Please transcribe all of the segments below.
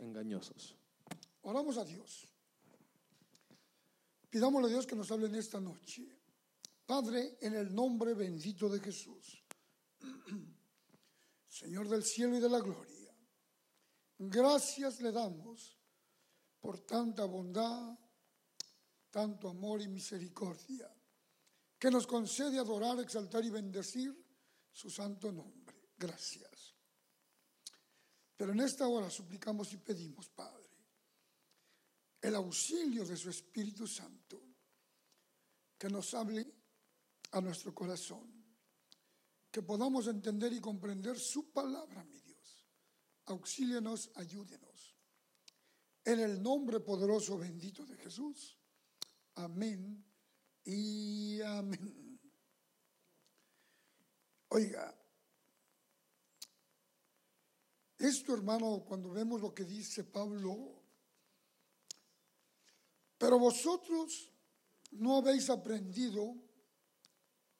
engañosos. Oramos a Dios. Pidámosle a Dios que nos hable en esta noche. Padre, en el nombre bendito de Jesús, Señor del cielo y de la gloria, gracias le damos por tanta bondad, tanto amor y misericordia, que nos concede adorar, exaltar y bendecir su santo nombre. Gracias. Pero en esta hora suplicamos y pedimos, Padre, el auxilio de su Espíritu Santo, que nos hable a nuestro corazón, que podamos entender y comprender su palabra, mi Dios. Auxílienos, ayúdenos. En el nombre poderoso bendito de Jesús. Amén y amén. Oiga, esto hermano, cuando vemos lo que dice Pablo, pero vosotros no habéis aprendido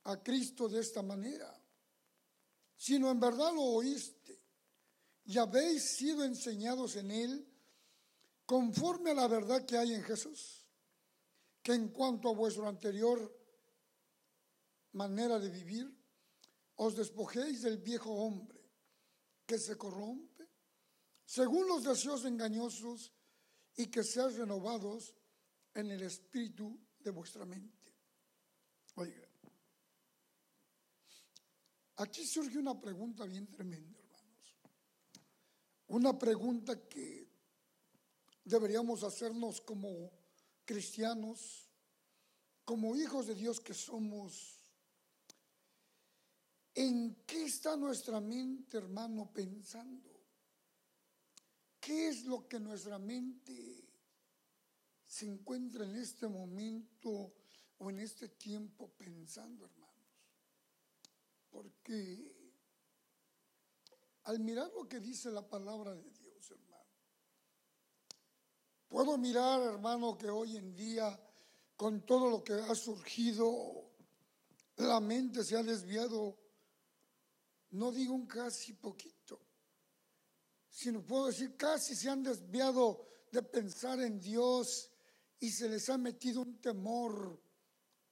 a Cristo de esta manera, sino en verdad lo oíste y habéis sido enseñados en Él conforme a la verdad que hay en Jesús, que en cuanto a vuestro anterior manera de vivir, os despojéis del viejo hombre que se corrompe según los deseos engañosos y que seas renovados en el espíritu de vuestra mente. Oiga, aquí surge una pregunta bien tremenda, hermanos. Una pregunta que deberíamos hacernos como cristianos, como hijos de Dios que somos. ¿En qué está nuestra mente, hermano, pensando? ¿Qué es lo que nuestra mente se encuentra en este momento o en este tiempo pensando, hermanos? Porque al mirar lo que dice la palabra de Dios, hermano, puedo mirar, hermano, que hoy en día, con todo lo que ha surgido, la mente se ha desviado, no digo un casi poquito, sino puedo decir casi se han desviado de pensar en Dios y se les ha metido un temor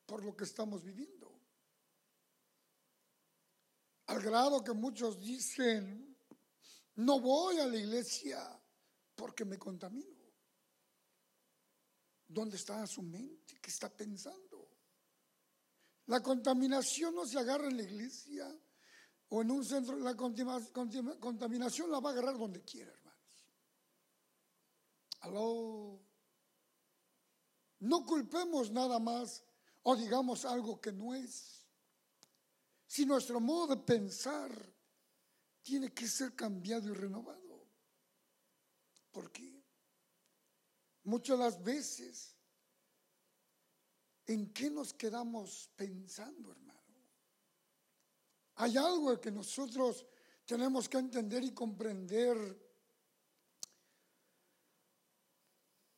por lo que estamos viviendo. Al grado que muchos dicen, no voy a la iglesia porque me contamino. ¿Dónde está su mente? ¿Qué está pensando? La contaminación no se agarra en la iglesia o en un centro. La contaminación la va a agarrar donde quiera, hermanos. Aló. No culpemos nada más o digamos algo que no es. Si nuestro modo de pensar tiene que ser cambiado y renovado. Porque muchas las veces, ¿en qué nos quedamos pensando, hermano? Hay algo que nosotros tenemos que entender y comprender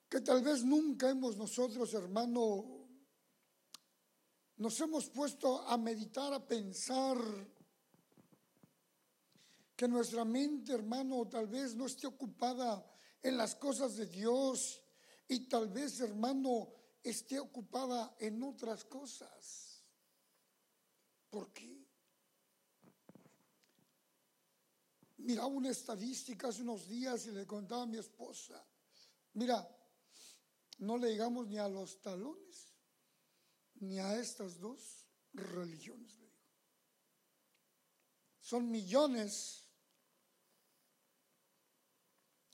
que tal vez nunca hemos nosotros, hermano, nos hemos puesto a meditar, a pensar que nuestra mente, hermano, tal vez no esté ocupada en las cosas de Dios y tal vez, hermano, esté ocupada en otras cosas. ¿Por qué? Miraba una estadística hace unos días y le contaba a mi esposa, mira, no le llegamos ni a los talones, ni a estas dos religiones. Son millones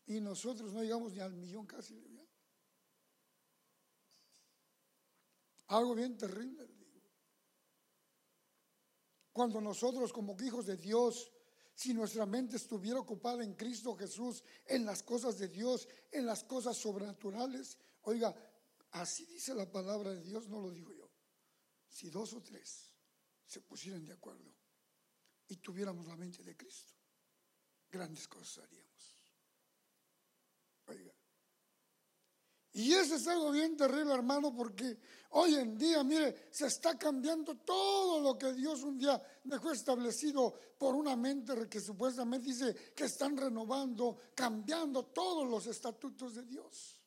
y nosotros no llegamos ni al millón casi, le. Algo bien terrible. Cuando nosotros como hijos de Dios si nuestra mente estuviera ocupada en Cristo Jesús, en las cosas de Dios, en las cosas sobrenaturales, Oiga, así dice la palabra de Dios, no lo digo yo. Si dos o tres se pusieran de acuerdo y tuviéramos la mente de Cristo, grandes cosas haríamos. Oiga. Y eso es algo bien terrible, hermano, porque hoy en día, mire, se está cambiando todo lo que Dios un día dejó establecido por una mente que supuestamente dice que están renovando, cambiando todos los estatutos de Dios.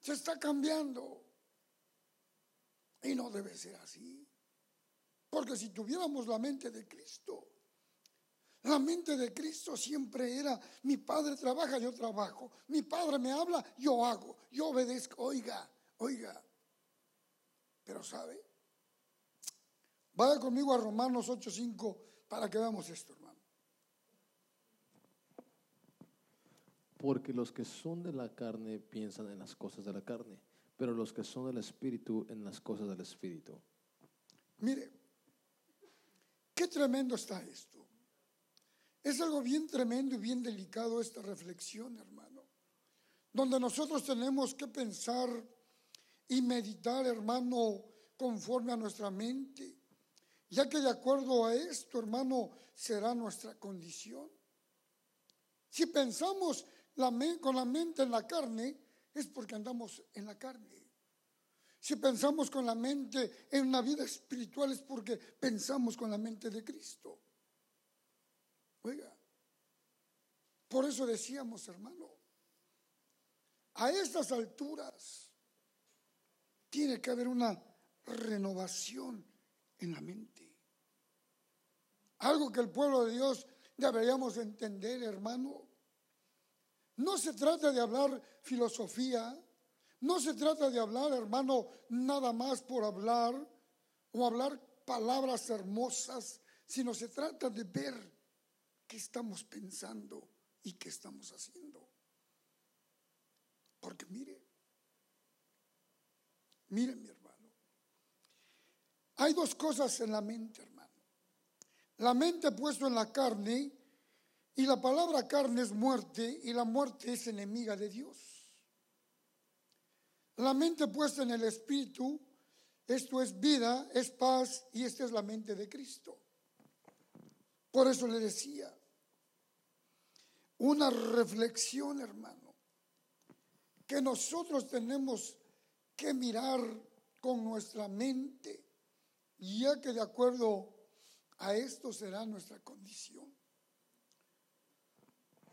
Se está cambiando. Y no debe ser así. Porque si tuviéramos la mente de Cristo, la mente de Cristo siempre era, mi padre trabaja, yo trabajo, mi padre me habla, yo hago, yo obedezco, oiga, oiga. Pero sabe, vaya conmigo a Romanos 8:5 para que veamos esto, hermano. Porque los que son de la carne piensan en las cosas de la carne, pero los que son del espíritu en las cosas del espíritu. Mire, qué tremendo está esto. Es algo bien tremendo y bien delicado esta reflexión, hermano, donde nosotros tenemos que pensar y meditar, hermano, conforme a nuestra mente, ya que de acuerdo a esto, hermano, será nuestra condición. Si pensamos con la mente en la carne, es porque andamos en la carne. Si pensamos con la mente en una vida espiritual, es porque pensamos con la mente de Cristo. Oiga, por eso decíamos, hermano, a estas alturas tiene que haber una renovación en la mente. Algo que el pueblo de Dios deberíamos entender, hermano. No se trata de hablar filosofía, no se trata de hablar, hermano, nada más por hablar o hablar palabras hermosas, sino se trata de ver qué estamos pensando y qué estamos haciendo. Porque mire, mire mi hermano, hay dos cosas en la mente, hermano. La mente puesto en la carne y la palabra carne es muerte y la muerte es enemiga de Dios. La mente puesta en el espíritu, esto es vida, es paz y esta es la mente de Cristo. Por eso le decía, una reflexión, hermano, que nosotros tenemos que mirar con nuestra mente, ya que de acuerdo a esto será nuestra condición.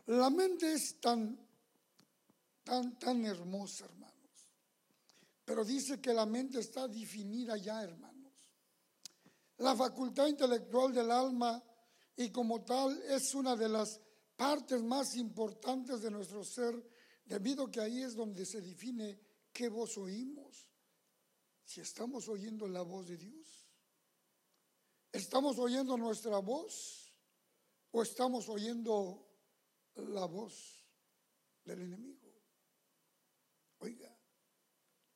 La mente es tan, tan, tan hermosa, hermanos, pero dice que la mente está definida ya, hermanos. La facultad intelectual del alma y como tal es una de las partes más importantes de nuestro ser, debido que ahí es donde se define qué voz oímos. Si estamos oyendo la voz de Dios, ¿estamos oyendo nuestra voz o estamos oyendo la voz del enemigo? Oiga,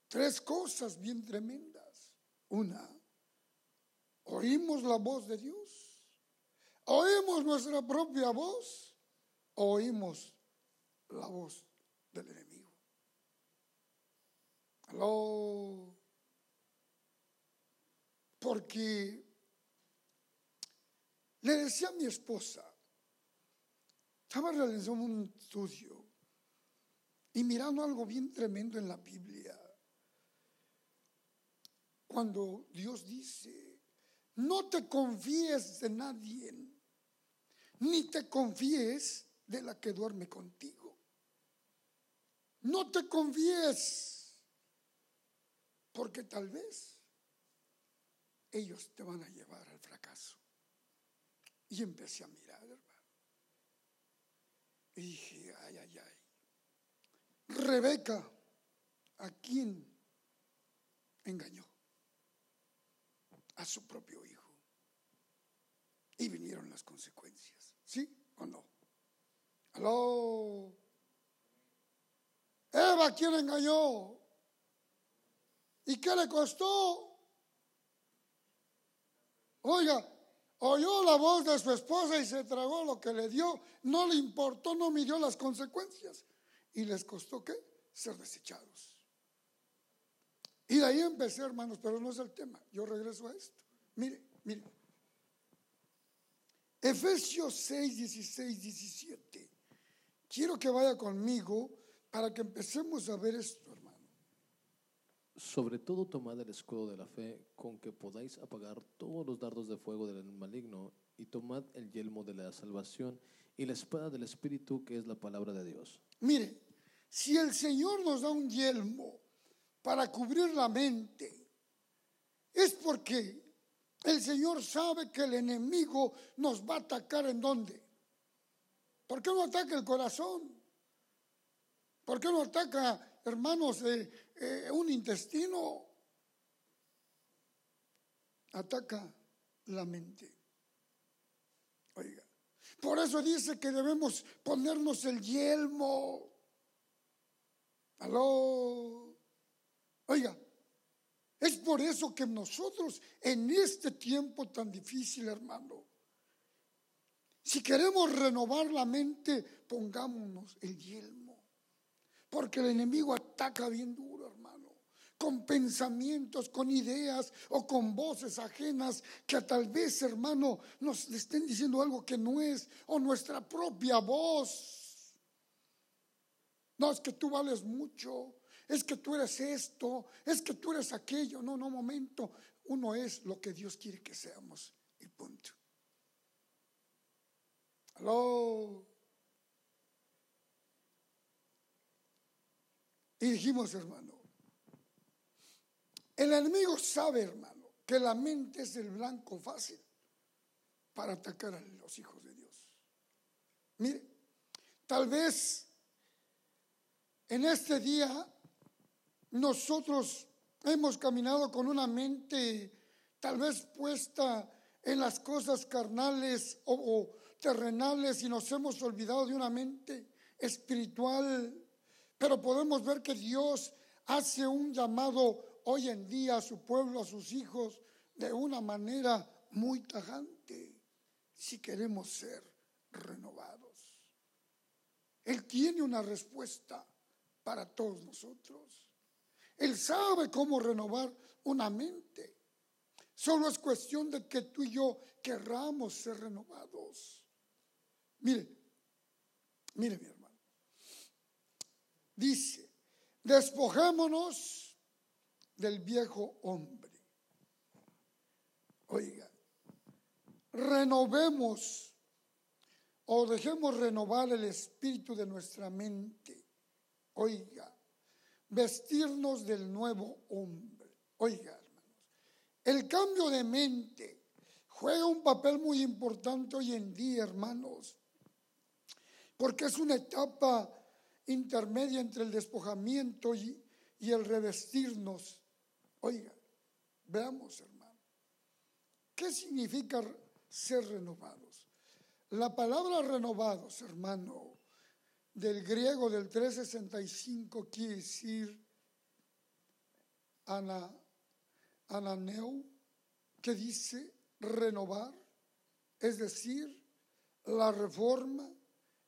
tres cosas bien tremendas. Una, oímos la voz de Dios, oímos nuestra propia voz oímos la voz del enemigo. Aló. Porque le decía a mi esposa, estaba realizando un estudio y mirando algo bien tremendo en la Biblia. Cuando Dios dice, no te confíes de nadie, ni te confíes de la que duerme contigo. No te confíes, porque tal vez ellos te van a llevar al fracaso. Y empecé a mirar, hermano. Y dije, ay, ay, ay. Rebeca, ¿a quién engañó? A su propio hijo. Y vinieron las consecuencias. ¿Sí o no? Aló. Eva, ¿quién engañó? ¿Y qué le costó? Oiga, oyó la voz de su esposa y se tragó lo que le dio. No le importó, no midió las consecuencias. ¿Y les costó qué? Ser desechados. Y de ahí empecé, hermanos, pero no es el tema. Yo regreso a esto. Mire, mire. Efesios 6, 16, 17. Quiero que vaya conmigo para que empecemos a ver esto, hermano. Sobre todo tomad el escudo de la fe con que podáis apagar todos los dardos de fuego del maligno y tomad el yelmo de la salvación y la espada del Espíritu que es la palabra de Dios. Mire, si el Señor nos da un yelmo para cubrir la mente, es porque el Señor sabe que el enemigo nos va a atacar en dónde. ¿Por qué no ataca el corazón? ¿Por qué no ataca, hermanos, eh, un intestino? Ataca la mente. Oiga, por eso dice que debemos ponernos el yelmo. Aló. Oiga, es por eso que nosotros en este tiempo tan difícil, hermano, si queremos renovar la mente, pongámonos el yelmo. Porque el enemigo ataca bien duro, hermano. Con pensamientos, con ideas o con voces ajenas que tal vez, hermano, nos estén diciendo algo que no es, o nuestra propia voz. No es que tú vales mucho, es que tú eres esto, es que tú eres aquello. No, no, momento. Uno es lo que Dios quiere que seamos y punto. Aló. Y dijimos, hermano, el enemigo sabe, hermano, que la mente es el blanco fácil para atacar a los hijos de Dios. Mire, tal vez en este día nosotros hemos caminado con una mente tal vez puesta en las cosas carnales o, terrenales y nos hemos olvidado de una mente espiritual, pero podemos ver que Dios hace un llamado hoy en día a su pueblo, a sus hijos, de una manera muy tajante, si queremos ser renovados. Él tiene una respuesta para todos nosotros. Él sabe cómo renovar una mente. Solo es cuestión de que tú y yo querramos ser renovados. Mire, mire mi hermano. Dice, despojémonos del viejo hombre. Oiga, renovemos o dejemos renovar el espíritu de nuestra mente. Oiga, vestirnos del nuevo hombre. Oiga, hermanos, el cambio de mente juega un papel muy importante hoy en día, hermanos, porque es una etapa intermedia entre el despojamiento y, el revestirnos. Oiga, veamos, hermano, ¿qué significa ser renovados? La palabra renovados, hermano, del griego del 365 quiere decir ana, ananeu, que dice renovar, es decir, la reforma,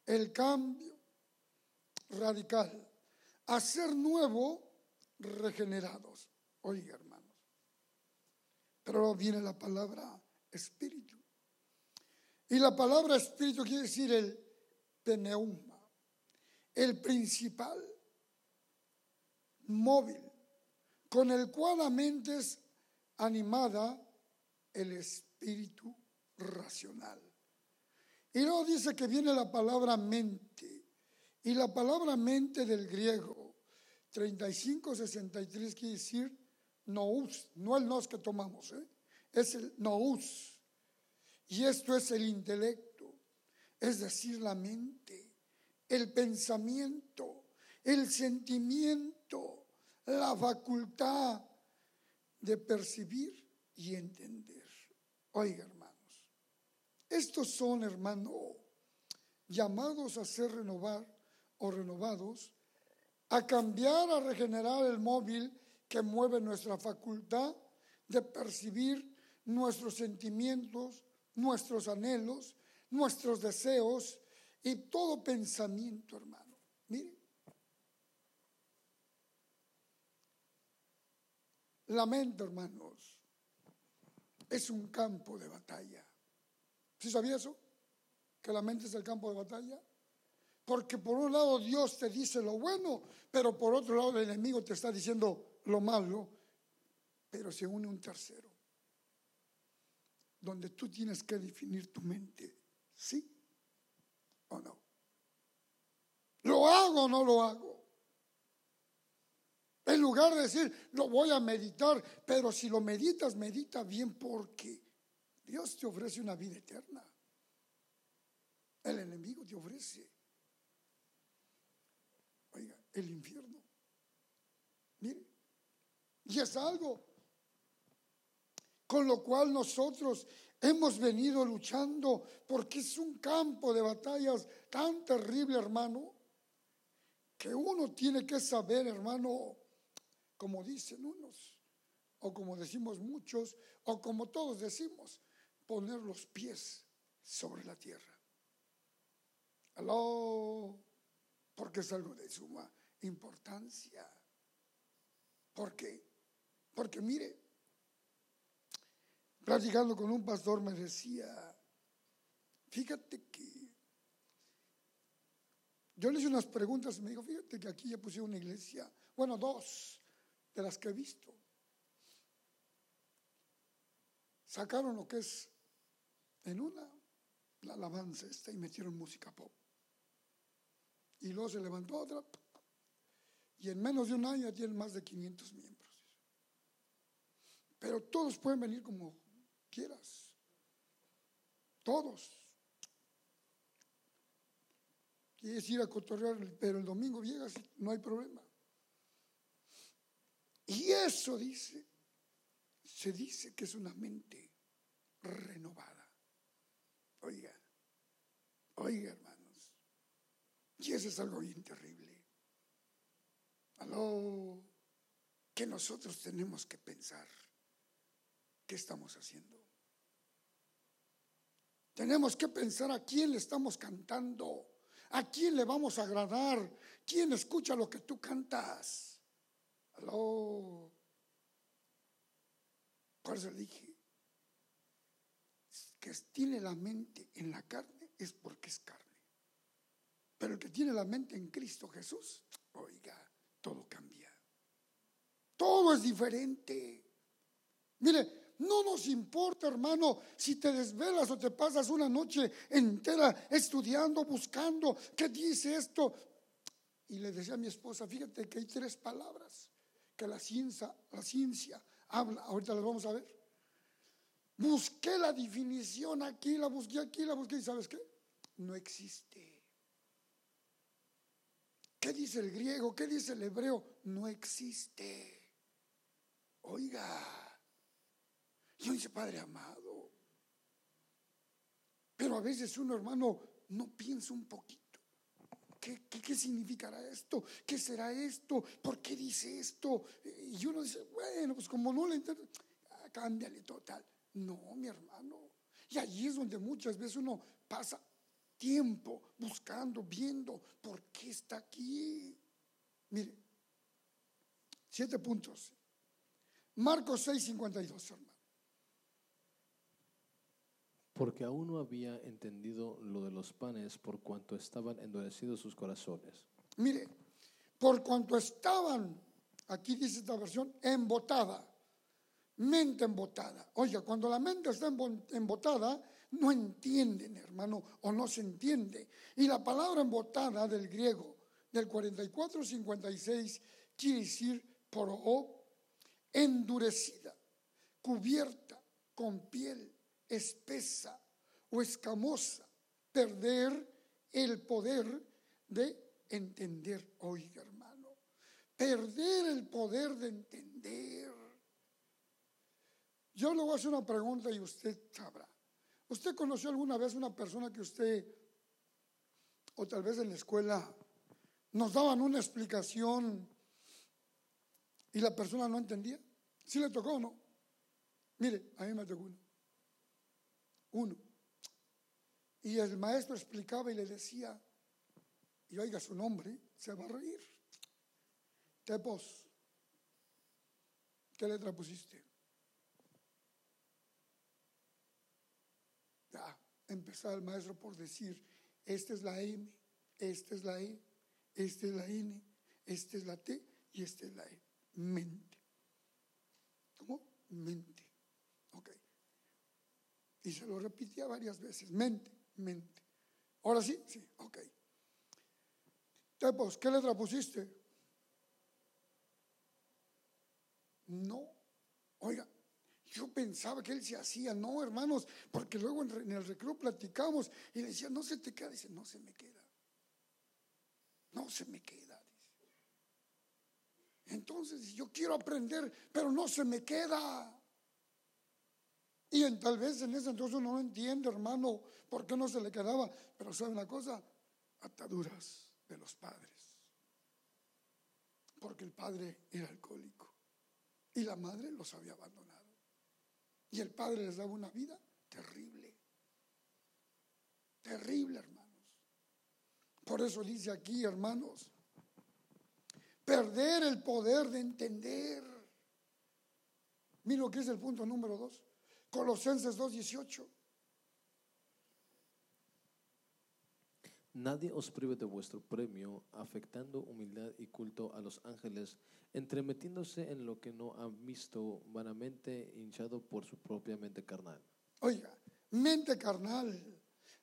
el cambio radical, hacer nuevo, regenerados. Oiga, hermanos. Pero viene la palabra espíritu. Y la palabra espíritu quiere decir el pneuma el principal móvil con el cual la mente es animada, el espíritu racional. Y luego dice que viene la palabra mente. Y la palabra mente del griego 3563 quiere decir nous, no el nos que tomamos, ¿eh? es el nous. Y esto es el intelecto, es decir, la mente el pensamiento, el sentimiento, la facultad de percibir y entender. Oiga, hermanos, estos son, hermano, llamados a ser renovar o renovados, a cambiar, a regenerar el móvil que mueve nuestra facultad de percibir nuestros sentimientos, nuestros anhelos, nuestros deseos y todo pensamiento, hermano. Mire. La mente, hermanos, es un campo de batalla. ¿Sí sabía eso? Que la mente es el campo de batalla. Porque por un lado Dios te dice lo bueno, pero por otro lado el enemigo te está diciendo lo malo, pero se une un tercero, donde tú tienes que definir tu mente, ¿sí o no? ¿Lo hago o no lo hago? En lugar de decir, lo voy a meditar, pero si lo meditas, medita bien porque Dios te ofrece una vida eterna. El enemigo te ofrece, oiga, el infierno. Mire, y es algo con lo cual nosotros hemos venido luchando porque es un campo de batallas tan terrible, hermano, que uno tiene que saber, hermano, como dicen unos, o como decimos muchos, o como todos decimos, poner los pies sobre la tierra. Aló, porque es algo de suma importancia. ¿Por qué? Porque mire, platicando con un pastor me decía, fíjate que yo le hice unas preguntas y me dijo, fíjate que aquí ya puse una iglesia, bueno, dos de las que he visto. Sacaron lo que es en una la alabanza esta y metieron música pop. Y luego se levantó otra y en menos de un año tienen más de 500 miembros. Pero todos pueden venir como quieras. Todos. Quieres ir a cotorrear, pero el domingo llegas y no hay problema. Y eso dice, se dice que es una mente renovada. Oiga, oiga hermanos, y eso es algo bien terrible. Aló, que nosotros tenemos que pensar qué estamos haciendo. Tenemos que pensar a quién le estamos cantando, a quién le vamos a agradar, quién escucha lo que tú cantas. Aló. Por eso dije que tiene la mente en la carne es porque es carne. Pero el que tiene la mente en Cristo Jesús, oiga, todo cambia. Todo es diferente. Mire, no nos importa, hermano, si te desvelas o te pasas una noche entera estudiando, buscando, ¿qué dice esto? Y le decía a mi esposa, fíjate que hay tres palabras que la ciencia, la ciencia habla. Ahorita las vamos a ver. Busqué la definición aquí, la busqué aquí, la busqué y ¿sabes qué? No existe. ¿Qué dice el griego? ¿Qué dice el hebreo? No existe. Oiga, yo dice Padre amado. Pero a veces uno, hermano, no piensa un poquito. ¿Qué, significará esto? ¿Qué será esto? ¿Por qué dice esto? Y uno dice, bueno, pues como no le entiendo, ah, cámbiale total. No, mi hermano. Y allí es donde muchas veces uno pasa tiempo buscando, viendo por qué está aquí. Mire, siete puntos. Marcos 6, 52, hermano porque aún no había entendido lo de los panes por cuanto estaban endurecidos sus corazones. Mire, por cuanto estaban, aquí dice esta versión, embotada, mente embotada. Oiga, cuando la mente está embotada, no entienden, hermano, o no se entiende. Y la palabra embotada del griego, del 44-56, quiere decir o endurecida, cubierta con piel espesa o escamosa, perder el poder de entender. Oiga, hermano, perder el poder de entender. Yo le voy a hacer una pregunta y usted sabrá. ¿Usted conoció alguna vez una persona que usted, o tal vez en la escuela, nos daban una explicación y la persona no entendía? ¿Sí le tocó o no? Mire, a mí me tocó uno uno. Y el maestro explicaba y le decía, y oiga su nombre, se va a reír. Tepos, ¿qué letra pusiste? Ya, empezaba el maestro por decir, esta es la M, esta es la E, esta es la N, esta es la T y esta es la E. Mente. ¿Cómo? Mente. Ok. Y se lo repetía varias veces. Mente, mente. Ahora sí, sí, ok. Tepos, ¿qué letra pusiste? No. Oiga, yo pensaba que él se hacía, no, hermanos, porque luego en el recreo platicamos y le decía, no se te queda, dice, no se me queda. No se me queda, dice. Entonces, yo quiero aprender, pero no se me queda. Y tal vez en ese entonces no entiende, hermano, por qué no se le quedaba. Pero sabe una cosa, ataduras de los padres. Porque el padre era alcohólico y la madre los había abandonado. Y el padre les daba una vida terrible. Terrible, hermanos. Por eso dice aquí, hermanos, perder el poder de entender. Mira lo que es el punto número dos. Colosenses 2.18. Nadie os prive de vuestro premio, afectando humildad y culto a los ángeles, entremetiéndose en lo que no han visto, vanamente hinchado por su propia mente carnal. Oiga, mente carnal.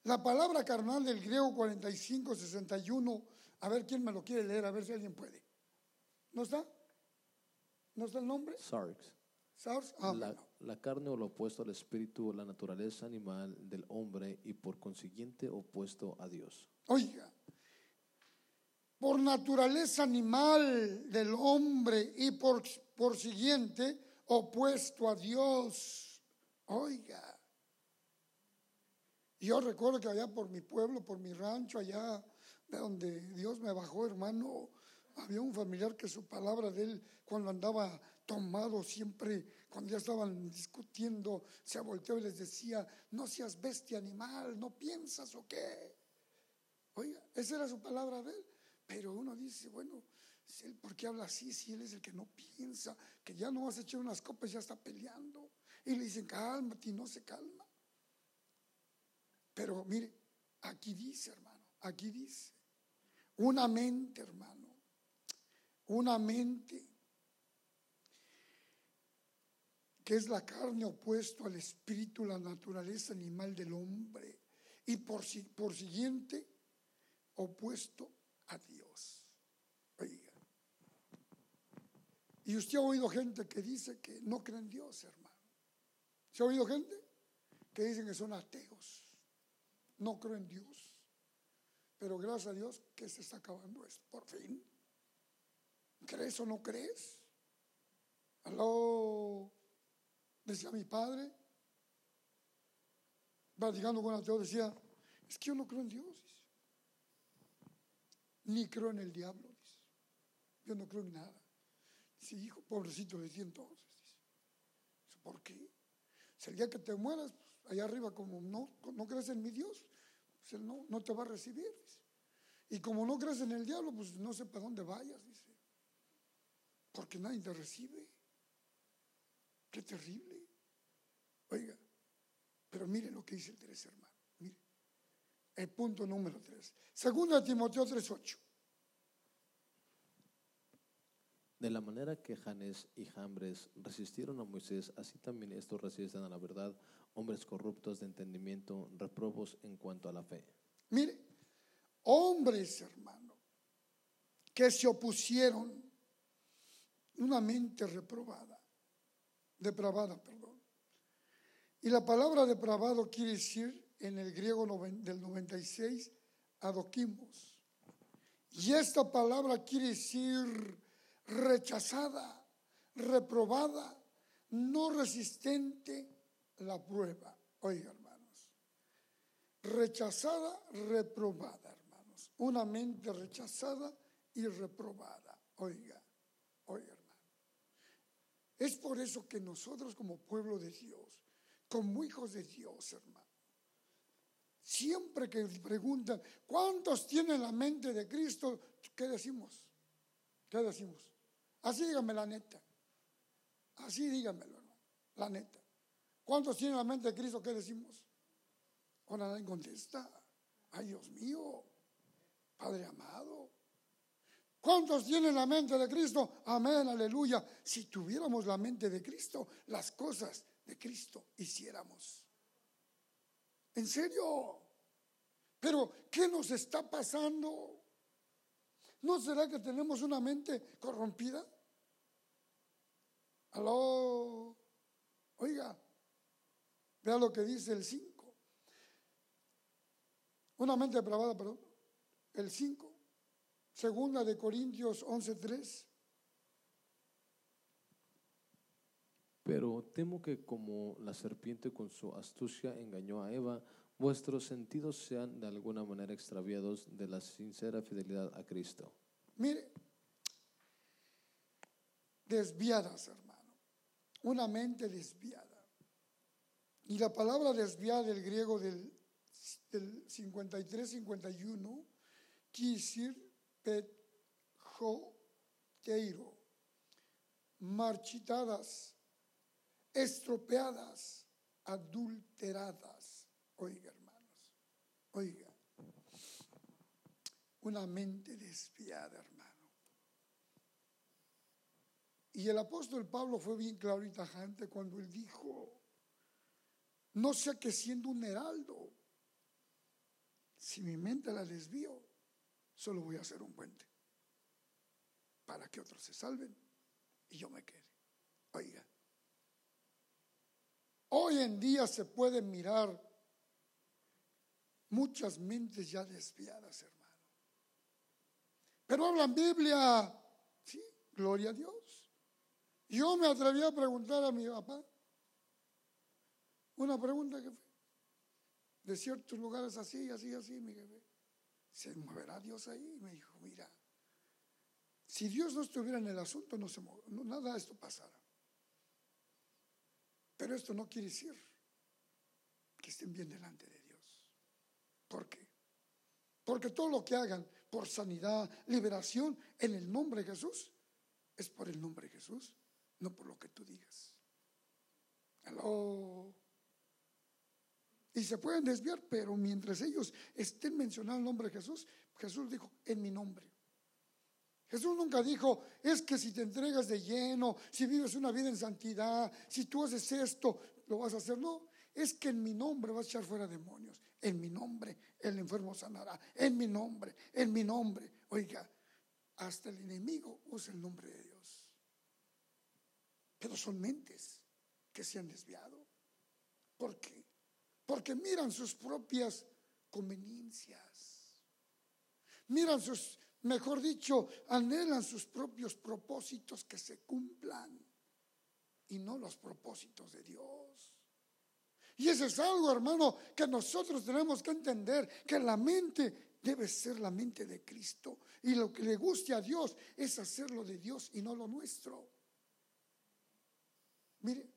La palabra carnal del griego 45-61, a ver quién me lo quiere leer, a ver si alguien puede. ¿No está? ¿No está el nombre? Sarx. Sarx. Ah, la, bueno. la carne o lo opuesto al espíritu, la naturaleza animal del hombre y por consiguiente opuesto a Dios. Oiga, por naturaleza animal del hombre y por, por siguiente opuesto a Dios. Oiga. Yo recuerdo que allá por mi pueblo, por mi rancho, allá de donde Dios me bajó, hermano, había un familiar que su palabra de él, cuando andaba tomado, siempre, cuando ya estaban discutiendo, se volteó y les decía, no seas bestia animal, no piensas o qué. Oiga, esa era su palabra de él. Pero uno dice, bueno, ¿por qué habla así si él es el que no piensa? Que ya no vas a echar unas copas, ya está peleando. Y le dicen, cálmate y no se calma. Pero mire, aquí dice, hermano, aquí dice, una mente, hermano, una mente que es la carne opuesto al espíritu, la naturaleza animal del hombre, y por, por siguiente opuesto a Dios. Oiga. Y usted ha oído gente que dice que no cree en Dios, hermano. ¿Se ha oído gente que dicen que son ateos? No creo en Dios. Pero gracias a Dios que se está acabando esto, por fin. ¿Crees o no crees? Aló, decía mi padre, platicando con ateo, decía, es que yo no creo en Dios. Ni creo en el diablo, dice. yo no creo en nada. Dice, hijo, pobrecito, decía entonces, dice, ¿por qué? Si el día que te mueras, pues, allá arriba, como no, no crees en mi Dios, pues él no, no te va a recibir. Y como no crees en el diablo, pues no sé para dónde vayas, dice. Porque nadie te recibe. Qué terrible. Oiga, pero mire lo que dice el tres hermano. El punto número tres. Segunda de Timoteo 3.8. De la manera que Janes y Jambres resistieron a Moisés, así también estos resisten a la verdad, hombres corruptos de entendimiento, reprobos en cuanto a la fe. Mire, hombres, hermano, que se opusieron, una mente reprobada, depravada, perdón. Y la palabra depravado quiere decir en el griego del 96, adoquimos. Y esta palabra quiere decir rechazada, reprobada, no resistente la prueba. Oiga, hermanos. Rechazada, reprobada, hermanos. Una mente rechazada y reprobada. Oiga, oiga, hermano. Es por eso que nosotros como pueblo de Dios, como hijos de Dios, hermano, siempre que preguntan, ¿cuántos tienen la mente de Cristo? ¿Qué decimos? ¿Qué decimos? Así dígame la neta. Así dígamelo, hermano. La neta. ¿Cuántos tienen la mente de Cristo? ¿Qué decimos? Ahora nadie contesta. Ay, Dios mío. Padre amado. ¿Cuántos tienen la mente de Cristo? Amén, aleluya. Si tuviéramos la mente de Cristo, las cosas de Cristo hiciéramos. ¿En serio? Pero, ¿qué nos está pasando? ¿No será que tenemos una mente corrompida? Aló, oiga, vea lo que dice el 5. Una mente depravada, perdón. El 5. Segunda de Corintios 11:3. Pero temo que como la serpiente con su astucia engañó a Eva, vuestros sentidos sean de alguna manera extraviados de la sincera fidelidad a Cristo. Mire, desviadas, hermano. Una mente desviada. Y la palabra desviada del griego del, del 53-51 quiere decir petjoteiro, marchitadas, estropeadas, adulteradas. Oiga, hermanos, oiga, una mente desviada, hermano. Y el apóstol Pablo fue bien claro y tajante cuando él dijo, no sea que siendo un heraldo, si mi mente la desvío, solo voy a hacer un puente para que otros se salven y yo me quede. Oiga, hoy en día se pueden mirar muchas mentes ya desviadas, hermano. Pero hablan Biblia, sí, gloria a Dios. Yo me atreví a preguntar a mi papá una pregunta que fue de ciertos lugares así, así, así, mi jefe. ¿Se moverá Dios ahí? Me dijo, mira, si Dios no estuviera en el asunto, no se nada de esto pasara. Pero esto no quiere decir que estén bien delante de Dios. ¿Por qué? Porque todo lo que hagan por sanidad, liberación, en el nombre de Jesús, es por el nombre de Jesús, no por lo que tú digas. Aló. Y se pueden desviar, pero mientras ellos estén mencionando el nombre de Jesús, Jesús dijo, en mi nombre. Jesús nunca dijo, es que si te entregas de lleno, si vives una vida en santidad, si tú haces esto, lo vas a hacer. No, es que en mi nombre vas a echar fuera demonios. En mi nombre el enfermo sanará. En mi nombre, en mi nombre. Oiga, hasta el enemigo usa el nombre de Dios. Pero son mentes que se han desviado. ¿Por qué? porque miran sus propias conveniencias, miran sus, mejor dicho, anhelan sus propios propósitos que se cumplan y no los propósitos de Dios. Y eso es algo, hermano, que nosotros tenemos que entender, que la mente debe ser la mente de Cristo. Y lo que le guste a Dios es hacerlo de Dios y no lo nuestro. Mire,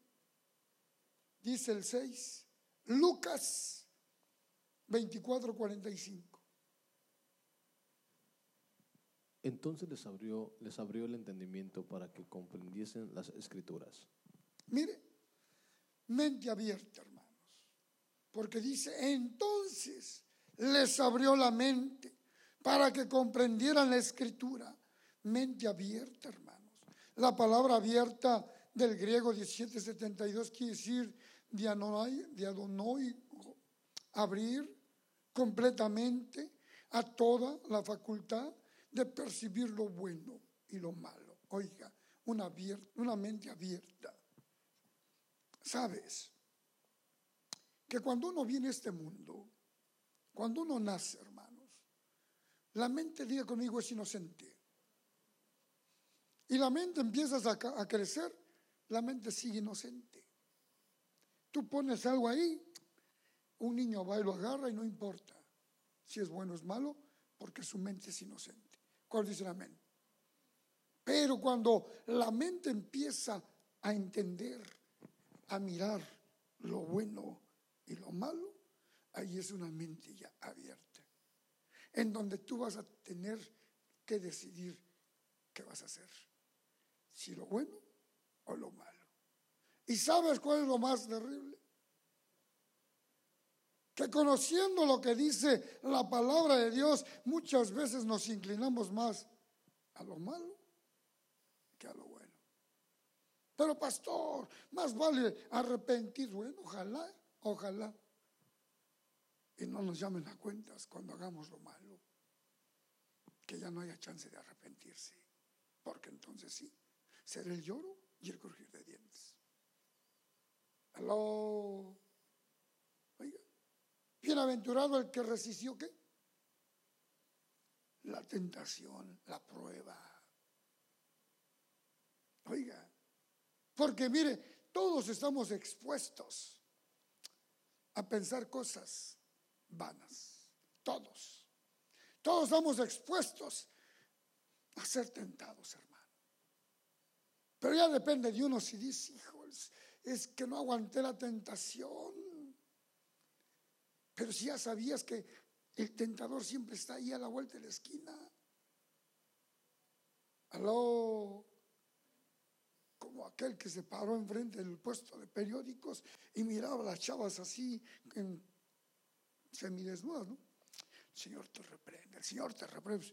dice el 6, Lucas 24, 45. Entonces les abrió, les abrió el entendimiento para que comprendiesen las escrituras. Mire, mente abierta, hermanos. Porque dice, entonces les abrió la mente para que comprendieran la escritura. Mente abierta, hermanos. La palabra abierta del griego 1772 quiere decir de Adonai, abrir completamente a toda la facultad de percibir lo bueno y lo malo. Oiga, una, mente abierta. Sabes que cuando uno viene a este mundo, cuando uno nace, hermanos, la mente, diga conmigo, es inocente. Y la mente empieza a, a crecer, la mente sigue inocente. Tú pones algo ahí, un niño va y lo agarra y no importa si es bueno o es malo, porque su mente es inocente. ¿Cuál dice amén? Pero cuando la mente empieza a entender, a mirar lo bueno y lo malo, ahí es una mente ya abierta, en donde tú vas a tener que decidir qué vas a hacer, si lo bueno o lo malo. ¿Y sabes cuál es lo más terrible? Que conociendo lo que dice la palabra de Dios, muchas veces nos inclinamos más a lo malo que a lo bueno. Pero pastor, más vale arrepentir. Bueno, ojalá, ojalá. Y no nos llamen a cuentas cuando hagamos lo malo. Que ya no haya chance de arrepentirse. Porque entonces sí, será el lloro y el crujir de dientes. Aló. Bienaventurado el que resistió qué? La tentación, la prueba. Oiga, porque mire, todos estamos expuestos a pensar cosas vanas. Todos. Todos estamos expuestos a ser tentados, hermano. Pero ya depende de uno si dice, hijos, es que no aguanté la tentación. Pero si ya sabías que el tentador siempre está ahí a la vuelta de la esquina. Aló, como aquel que se paró enfrente del puesto de periódicos y miraba a las chavas así, en semidesnudas, ¿no? El Señor te reprende, el Señor te reprende.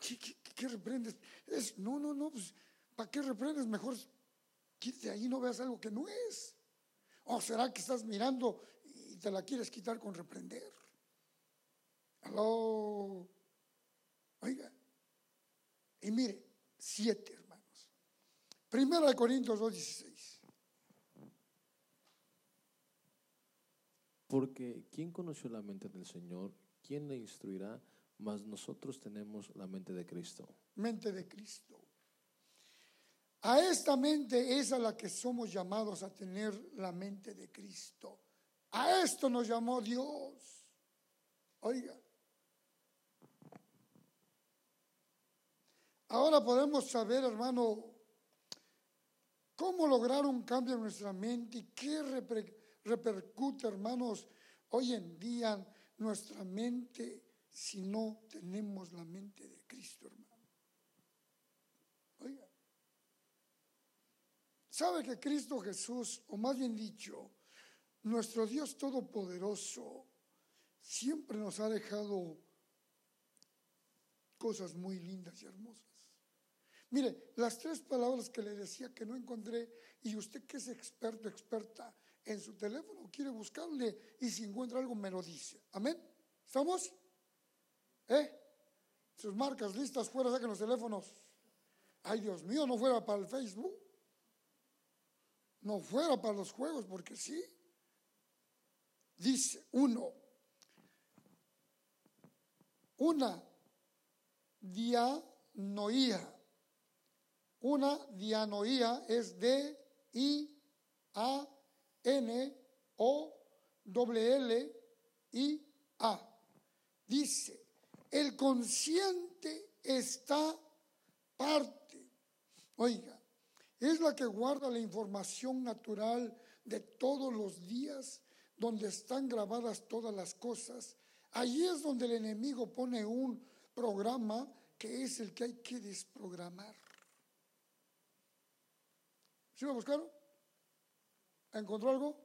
¿Qué, qué reprendes? Es, no, no, no, pues, ¿para qué reprendes? Mejor quítate ahí, no veas algo que no es. ¿O será que estás mirando te la quieres quitar con reprender? Aló. Oiga. Y mire, siete hermanos. Primera de Corintios 2.16. Porque ¿quién conoció la mente del Señor? ¿Quién le instruirá? Mas nosotros tenemos la mente de Cristo. Mente de Cristo. A esta mente es a la que somos llamados a tener la mente de Cristo. A esto nos llamó Dios. Oiga. Ahora podemos saber, hermano, cómo lograr un cambio en nuestra mente y qué repercute, hermanos, hoy en día nuestra mente si no tenemos la mente de Cristo, hermano. Oiga. ¿Sabe que Cristo Jesús, o más bien dicho, nuestro Dios Todopoderoso, siempre nos ha dejado cosas muy lindas y hermosas? Mire, las tres palabras que le decía que no encontré, y usted que es experto, experta en su teléfono, quiere buscarle y si encuentra algo me lo dice. Amén. ¿Estamos? ¿Eh? Sus marcas listas fuera, saquen los teléfonos. Ay, Dios mío, no fuera para el Facebook. No fuera para los juegos, porque sí. Dice uno, una dianoía una dianoía es D I A N O W L I A. Dice, el consciente está parte. Oiga, es la que guarda la información natural de todos los días donde están grabadas todas las cosas. Allí es donde el enemigo pone un programa que es el que hay que desprogramar. ¿Sí lo buscaron? ¿Encontró algo?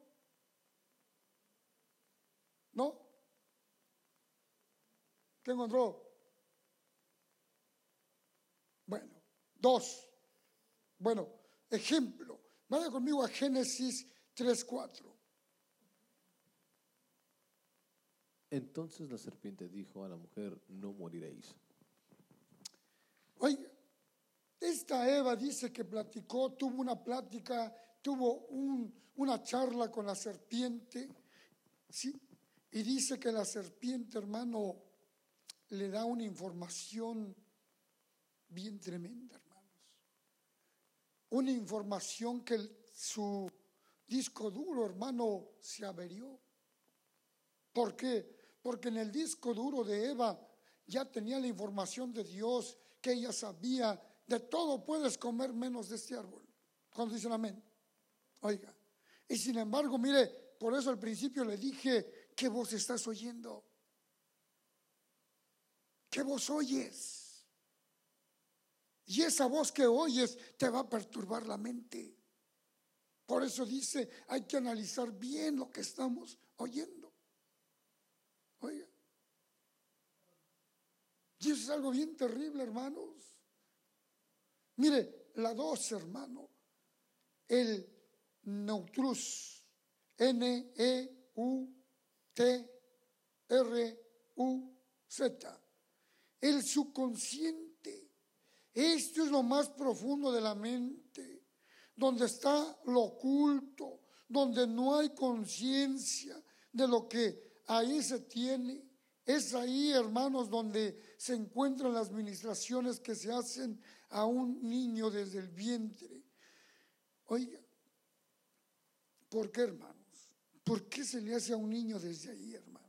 ¿No? ¿Qué encontró? Bueno, dos. Bueno, ejemplo. Vaya conmigo a Génesis 3.4. Entonces la serpiente dijo a la mujer, no moriréis. Oiga, esta Eva dice que platicó, tuvo una plática, tuvo una charla con la serpiente, ¿sí? Y dice que la serpiente, hermano, le da una información bien tremenda, hermanos. Una información que su disco duro, hermano, se averió. ¿Por qué? Porque en el disco duro de Eva ya tenía la información de Dios, que ella sabía de todo puedes comer menos de este árbol. Cuando dicen amén. Oiga. Y sin embargo, mire, por eso al principio le dije, ¿qué voz estás oyendo? ¿Qué voz oyes? Y esa voz que oyes te va a perturbar la mente. Por eso dice, hay que analizar bien lo que estamos oyendo. Y eso es algo bien terrible, hermanos. Mire, la dos, hermano, el neutrus, N-E-U-T-R-U-Z, el subconsciente. Esto es lo más profundo de la mente, donde está lo oculto, donde no hay conciencia de lo que ahí se tiene. Es ahí, hermanos, donde se encuentran las ministraciones que se hacen a un niño desde el vientre. Oiga, ¿por qué, hermanos? ¿Por qué se le hace a un niño desde ahí, hermanos?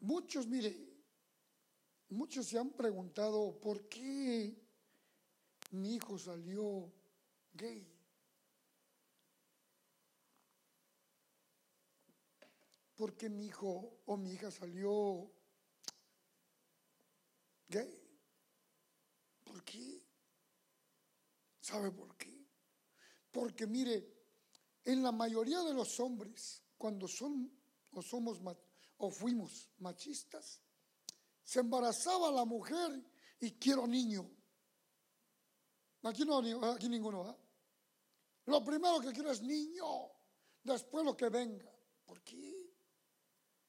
Muchos, mire, muchos se han preguntado por qué mi hijo salió gay. ¿Por qué mi hijo o mi hija salió gay? ¿Por qué? ¿Sabe por qué? Porque mire, en la mayoría de los hombres, cuando son o somos o fuimos machistas, se embarazaba la mujer y quiero niño. Aquí no, aquí ninguno. Lo primero que quiero es niño, después lo que venga. ¿Por qué?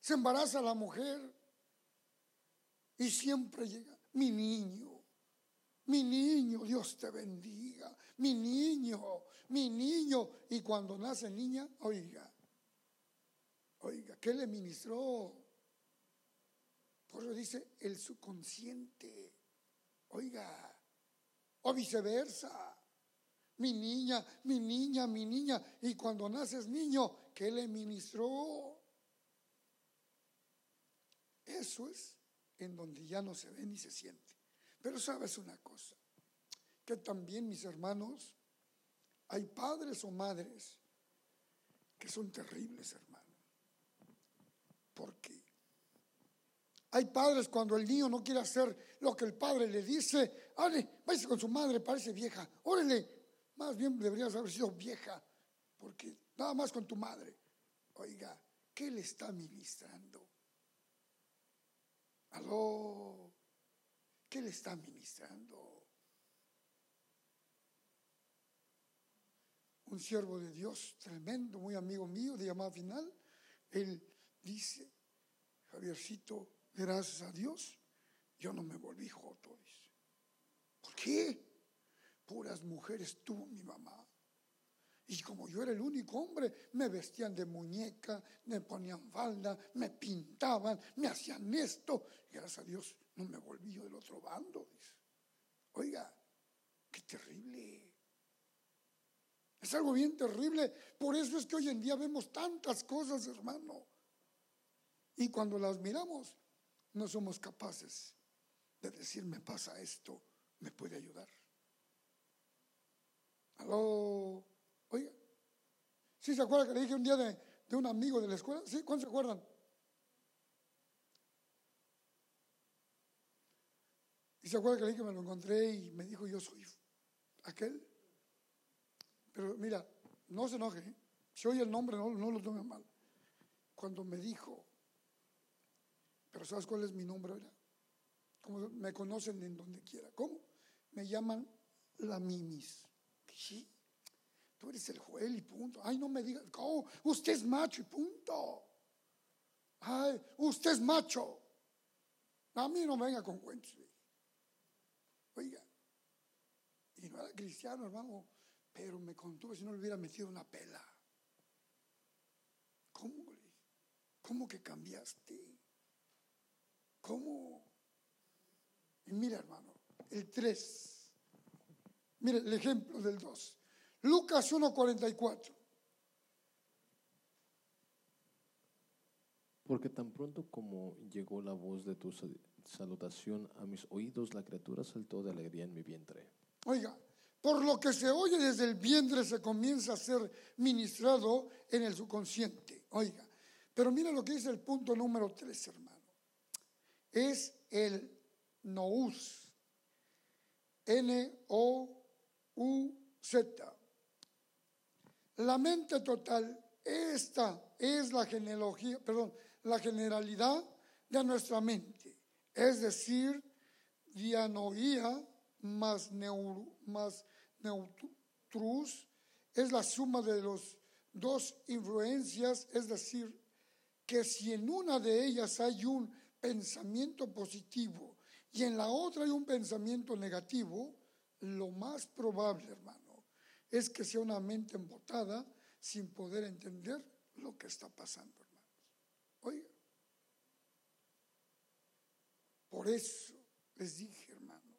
Se embaraza la mujer y siempre llega mi niño, mi niño, Dios te bendiga, mi niño, mi niño. Y cuando nace niña, oiga, oiga, ¿qué le ministró? Por eso dice el subconsciente, oiga, o viceversa. Mi niña, mi niña, mi niña. Y cuando naces niño, ¿qué le ministró? Eso es en donde ya no se ve ni se siente. Pero sabes una cosa, que también mis hermanos, hay padres o madres que son terribles, hermano. ¿Por qué? Hay padres cuando el niño no quiere hacer lo que el padre le dice, órale, váyase con su madre, parece vieja, órale, más bien deberías haber sido vieja, porque nada más con tu madre. Oiga, ¿qué le está ministrando? Aló, ¿qué le está ministrando? Un siervo de Dios tremendo, muy amigo mío, de llamada final, él dice, Javiercito, gracias a Dios, yo no me volví joto. ¿Por qué? Puras mujeres tuvo mi mamá. Y como yo era el único hombre, me vestían de muñeca, me ponían falda, me pintaban, me hacían esto. Y gracias a Dios no me volví yo del otro bando. Oiga, qué terrible. Es algo bien terrible. Por eso es que hoy en día vemos tantas cosas, hermano. Y cuando las miramos, no somos capaces de decir, me pasa esto, me puede ayudar. Aló. ¿Sí se acuerdan que le dije un día de, un amigo de la escuela? ¿Sí? ¿Cuántos se acuerdan? ¿Y se acuerdan que le dije que me lo encontré y me dijo yo soy aquel? Pero mira, no se enoje, ¿eh? si oye el nombre no, no lo tome mal. Cuando me dijo, pero ¿sabes cuál es mi nombre ahora? Como me conocen en donde quiera. ¿Cómo? Me llaman la Mimis. ¿Sí? Tú eres el Joel y punto. Ay, no me digas, oh, usted es macho y punto. Ay, usted es macho. A mí no venga con cuentos. Oiga, y no era cristiano, hermano, pero me contuve si no le hubiera metido una pela. ¿Cómo? ¿Cómo que cambiaste? ¿Cómo? Y mira, hermano, el 3. Mire el ejemplo del 2. Lucas 1:44. Porque tan pronto como llegó la voz de tu salutación a mis oídos, la criatura saltó de alegría en mi vientre. Oiga, por lo que se oye desde el vientre se comienza a ser ministrado en el subconsciente. Oiga, pero mira lo que dice el punto número 3, hermano. Es el nous. N-O-U-Z. La mente total, esta es la genealogía, perdón, la generalidad de nuestra mente. es decir, dianoía más, más neutrus, es la suma de las dos influencias, es decir, que si en una de ellas hay un pensamiento positivo y en la otra hay un pensamiento negativo, lo más probable, hermano, es que sea una mente embotada sin poder entender lo que está pasando, hermanos. Oiga, por eso les dije, hermano,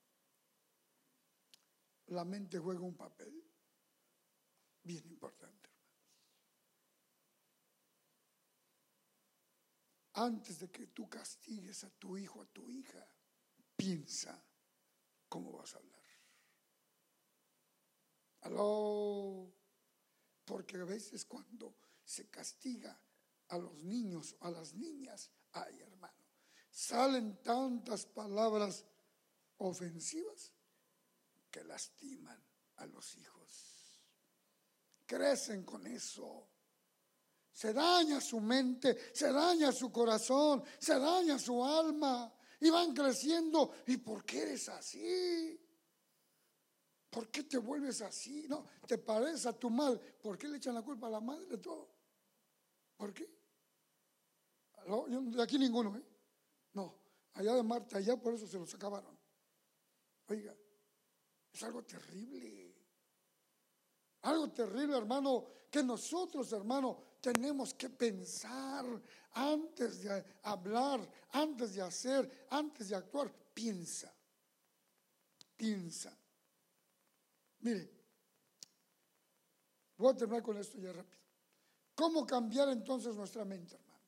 la mente juega un papel bien importante, hermanos. Antes de que tú castigues a tu hijo, a tu hija, piensa cómo vas a hablar. Aló, porque a veces cuando se castiga a los niños o a las niñas, ay hermano, salen tantas palabras ofensivas que lastiman a los hijos. Crecen con eso. Se daña su mente, se daña su corazón, se daña su alma. Y van creciendo. ¿Y por qué eres así? ¿Por qué te vuelves así? No, te parece a tu mal. ¿Por qué le echan la culpa a la madre de todo? ¿Por qué? de aquí ninguno, ¿eh? No, allá de Marta, allá por eso se los acabaron. Oiga, es algo terrible. Algo terrible, hermano, que nosotros, hermano, tenemos que pensar antes de hablar, antes de hacer, antes de actuar. Piensa, piensa. Mire, voy a terminar con esto ya rápido. ¿Cómo cambiar entonces nuestra mente, hermano?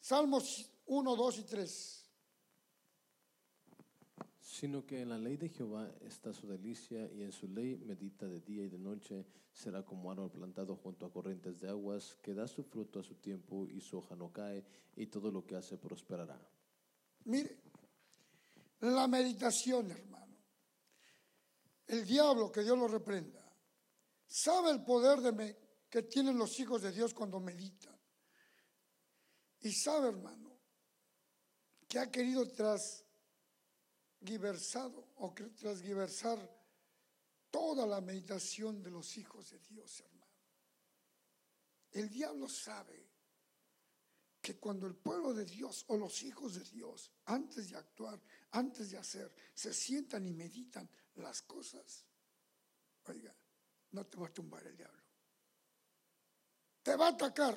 Salmos 1, 2 y 3 sino que en la ley de Jehová está su delicia y en su ley medita de día y de noche, será como árbol plantado junto a corrientes de aguas, que da su fruto a su tiempo y su hoja no cae y todo lo que hace prosperará. Mire, la meditación, hermano. El diablo, que Dios lo reprenda, sabe el poder de que tienen los hijos de Dios cuando meditan. Y sabe, hermano, que ha querido tras o transgiversar toda la meditación de los hijos de Dios, hermano. El diablo sabe que cuando el pueblo de Dios o los hijos de Dios, antes de actuar, antes de hacer, se sientan y meditan las cosas, oiga, no te va a tumbar el diablo. Te va a atacar.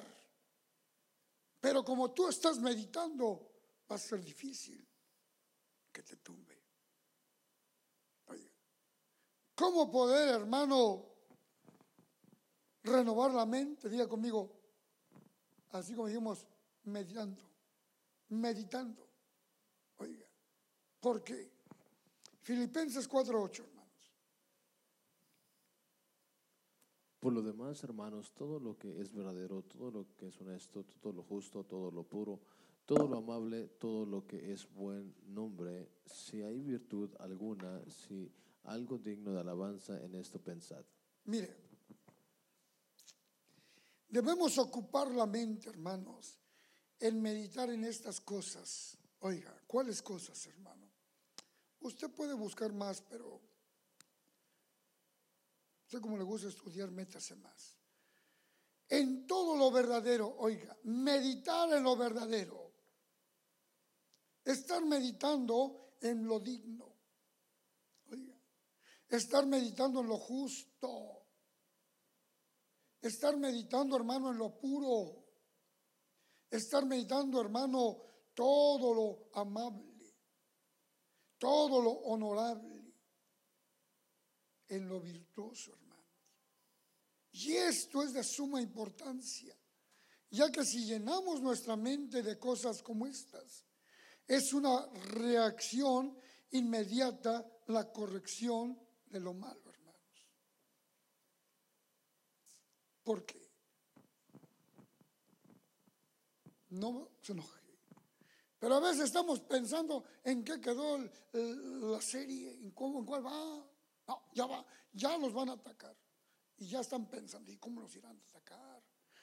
Pero como tú estás meditando, va a ser difícil que te tumbe. ¿Cómo poder, hermano, renovar la mente? Diga conmigo, así como dijimos, meditando, meditando. Oiga, ¿por qué? Filipenses 4.8, hermanos. Por lo demás, hermanos, todo lo que es verdadero, todo lo que es honesto, todo lo justo, todo lo puro, todo lo amable, todo lo que es buen nombre, si hay virtud alguna, si algo digno de alabanza en esto pensad. Mire, debemos ocupar la mente, hermanos, en meditar en estas cosas. Oiga, ¿cuáles cosas, hermano? Usted puede buscar más, pero sé cómo le gusta estudiar, métase más. En todo lo verdadero, oiga, meditar en lo verdadero. Estar meditando en lo digno estar meditando en lo justo, estar meditando, hermano, en lo puro, estar meditando, hermano, todo lo amable, todo lo honorable, en lo virtuoso, hermanos. Y esto es de suma importancia, ya que si llenamos nuestra mente de cosas como estas, es una reacción inmediata la corrección de lo malo, hermanos. ¿Por qué? No se enoje. Pero a veces estamos pensando en qué quedó la serie, en cómo, en cuál va. No, ya va, ya los van a atacar. Y ya están pensando, ¿y cómo los irán a atacar?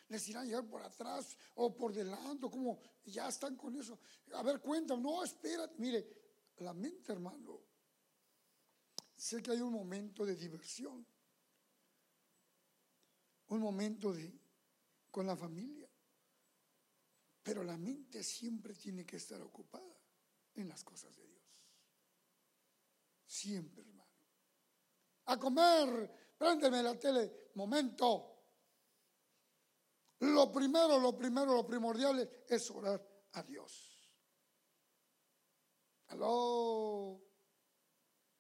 les irán a llegar por atrás o por delante, como ya están con eso. A ver, cuéntame, no, espérate, mire, la mente, hermano, sé que hay un momento de diversión, un momento de con la familia, pero la mente siempre tiene que estar ocupada en las cosas de Dios. Siempre, hermano. A comer, préndeme la tele, momento. Lo primero, lo primero, lo primordial es orar a Dios. Aló.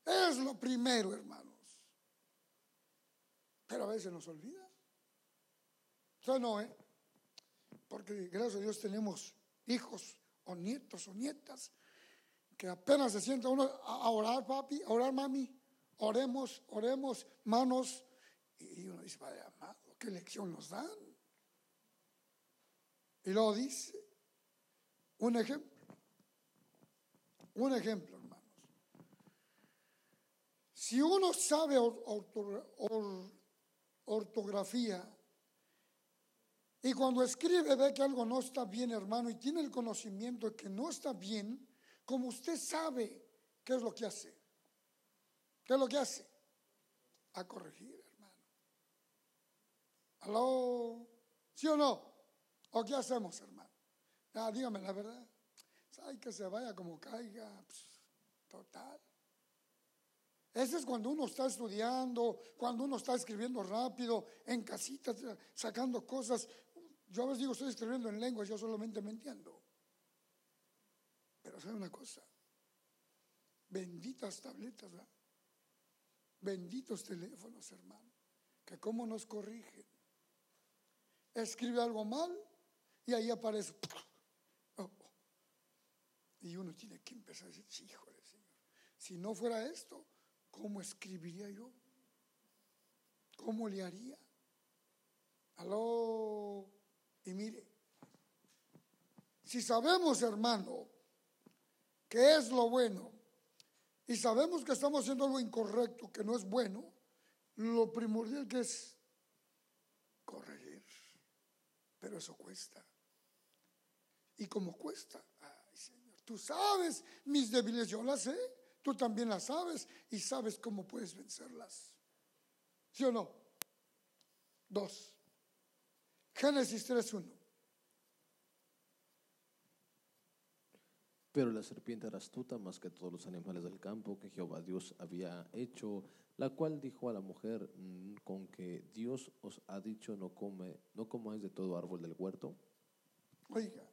Es lo primero, hermanos. Pero a veces nos olvida. Yo no, ¿eh? Porque gracias a Dios tenemos hijos o nietos o nietas que apenas se sienta uno a orar, papi, a orar, mami. Oremos, oremos, manos. Y uno dice, Padre amado, ¿qué lección nos dan? Y luego dice, un ejemplo, un ejemplo, hermanos. Si uno sabe ortografía y cuando escribe ve que algo no está bien, hermano, y tiene el conocimiento de que no está bien, como usted sabe, ¿qué es lo que hace? ¿Qué es lo que hace? A corregir, hermano. ¿Aló? ¿Sí o no? ¿O qué hacemos, hermano? Ah, dígame la verdad. Ay, que se vaya como caiga. total. Ese es cuando uno está estudiando, cuando uno está escribiendo rápido, en casitas, sacando cosas. Yo a veces digo, estoy escribiendo en lenguas, yo solamente me entiendo. Pero sabe una cosa, benditas tabletas, benditos teléfonos, hermano, que cómo nos corrigen. Escribe algo mal y ahí aparece. Y uno tiene que empezar a decir, Señor, si no fuera esto, ¿cómo escribiría yo? ¿Cómo le haría? Aló. Y mire, si sabemos, hermano, que es lo bueno, y sabemos que estamos haciendo algo incorrecto, que no es bueno, lo primordial que es corregir. Pero eso cuesta. Y como cuesta, ay Señor, tú sabes mis debilidades, yo las sé, tú también las sabes y sabes cómo puedes vencerlas. ¿Sí o no? Dos. Génesis 3.1. Pero la serpiente era astuta más que todos los animales del campo que Jehová Dios había hecho, la cual dijo a la mujer, mm, con que Dios os ha dicho no come, no comáis de todo árbol del huerto. Oiga,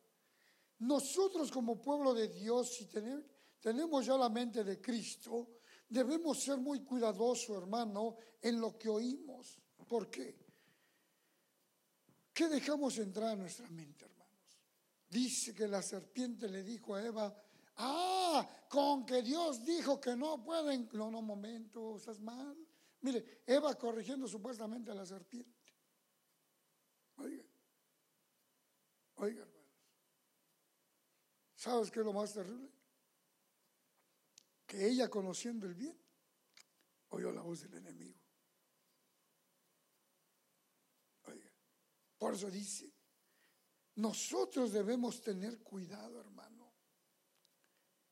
nosotros como pueblo de Dios, si tenemos ya la mente de Cristo, debemos ser muy cuidadosos, hermano, en lo que oímos. ¿Por qué? ¿Qué dejamos entrar a nuestra mente, hermanos? Dice que la serpiente le dijo a Eva, ah, con que Dios dijo que no pueden, no, no, momento, estás mal. Mire, Eva corrigiendo supuestamente a la serpiente. Oiga, oiga, hermanos. ¿Sabes qué es lo más terrible? Que ella conociendo el bien, oyó la voz del enemigo. Por eso dice, nosotros debemos tener cuidado, hermano.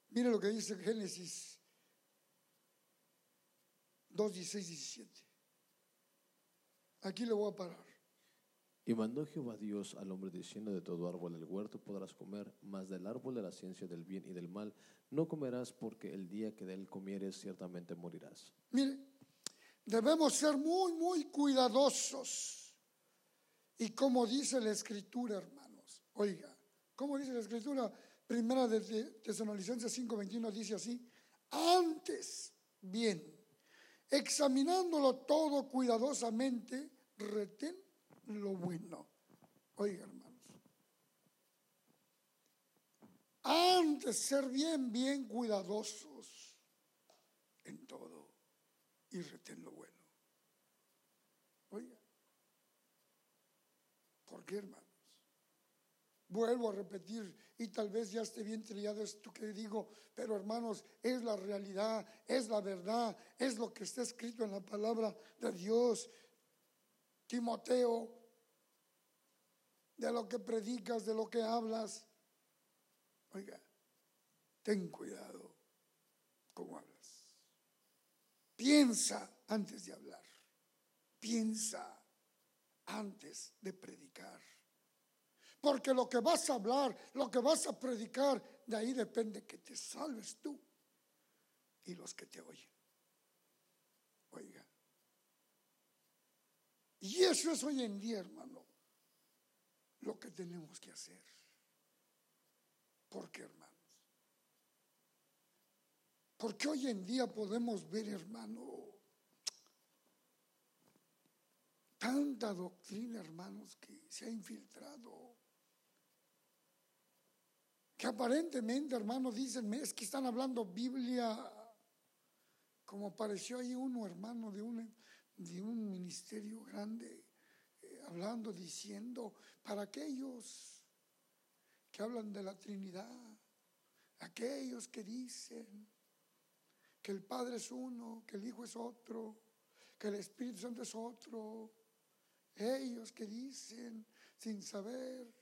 Mire lo que dice Génesis 2, 16, 17. Aquí le voy a parar. Y mandó Jehová Dios al hombre diciendo, de todo árbol del huerto podrás comer, mas del árbol de la ciencia del bien y del mal no comerás, porque el día que de él comieres ciertamente morirás. Mire, debemos ser muy, muy cuidadosos y como dice la escritura, hermanos, oiga, como dice la escritura, primera de Tesalonicenses 5:21 dice así, antes, bien, examinándolo todo cuidadosamente, retén lo bueno. Oiga, hermanos. Antes ser bien, bien cuidadosos en todo y retén lo bueno. Oiga. ¿Por qué, hermanos? Vuelvo a repetir, y tal vez ya esté bien trillado esto que digo, pero hermanos, es la realidad, es la verdad, es lo que está escrito en la palabra de Dios. Timoteo de lo que predicas, de lo que hablas. Oiga, ten cuidado cómo hablas. Piensa antes de hablar. Piensa antes de predicar. Porque lo que vas a hablar, lo que vas a predicar, de ahí depende que te salves tú y los que te oyen. Oiga. Y eso es hoy en día, hermano, lo que tenemos que hacer. ¿Por qué, hermanos? Porque hoy en día podemos ver, hermano, tanta doctrina, hermanos, que se ha infiltrado. Que aparentemente, hermanos, dicen, es que están hablando Biblia, como apareció ahí uno, hermano, de un, de un ministerio grande, eh, hablando, diciendo, para aquellos que hablan de la Trinidad, aquellos que dicen que el Padre es uno, que el Hijo es otro, que el Espíritu Santo es otro, ellos que dicen sin saber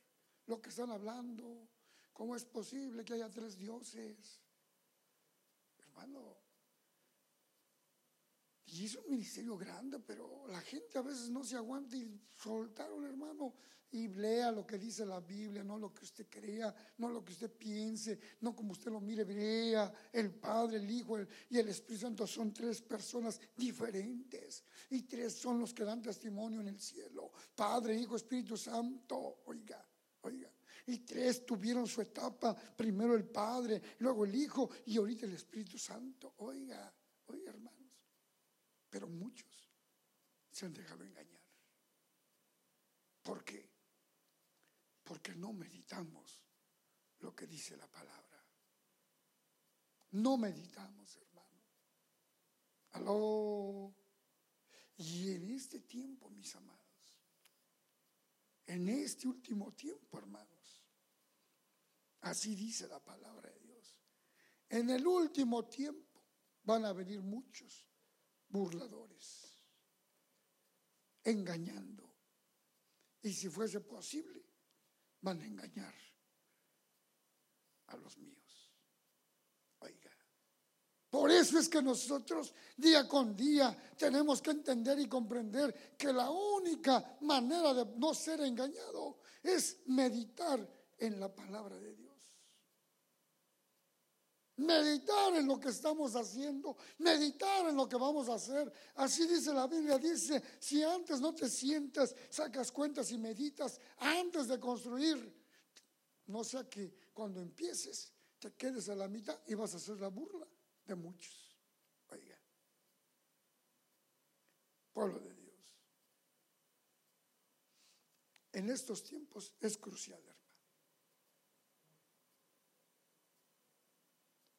lo que están hablando, ¿cómo es posible que haya tres dioses? Hermano, y es un ministerio grande, pero la gente a veces no se aguanta. Y soltaron, hermano, y lea lo que dice la Biblia, no lo que usted crea, no lo que usted piense, no como usted lo mire, vea, el Padre, el Hijo y el Espíritu Santo son tres personas diferentes. Y tres son los que dan testimonio en el cielo, Padre, Hijo, Espíritu Santo, oiga, oiga. Y tres tuvieron su etapa, primero el Padre, luego el Hijo y ahorita el Espíritu Santo, oiga, oiga hermanos. Pero muchos se han dejado engañar. ¿Por qué? Porque no meditamos lo que dice la palabra. No meditamos, hermano. Aló. Y en este tiempo, mis amados, en este último tiempo, hermanos, así dice la palabra de Dios. En el último tiempo van a venir muchos burladores, engañando. Y si fuese posible, van a engañar a los míos. Oiga, por eso es que nosotros día con día tenemos que entender y comprender que la única manera de no ser engañado es meditar en la palabra de Dios. Meditar en lo que estamos haciendo, meditar en lo que vamos a hacer. Así dice la Biblia, dice, si antes no te sientas, sacas cuentas y meditas antes de construir, no sea que cuando empieces te quedes a la mitad y vas a hacer la burla de muchos. Oiga, pueblo de Dios. En estos tiempos es crucial, hermano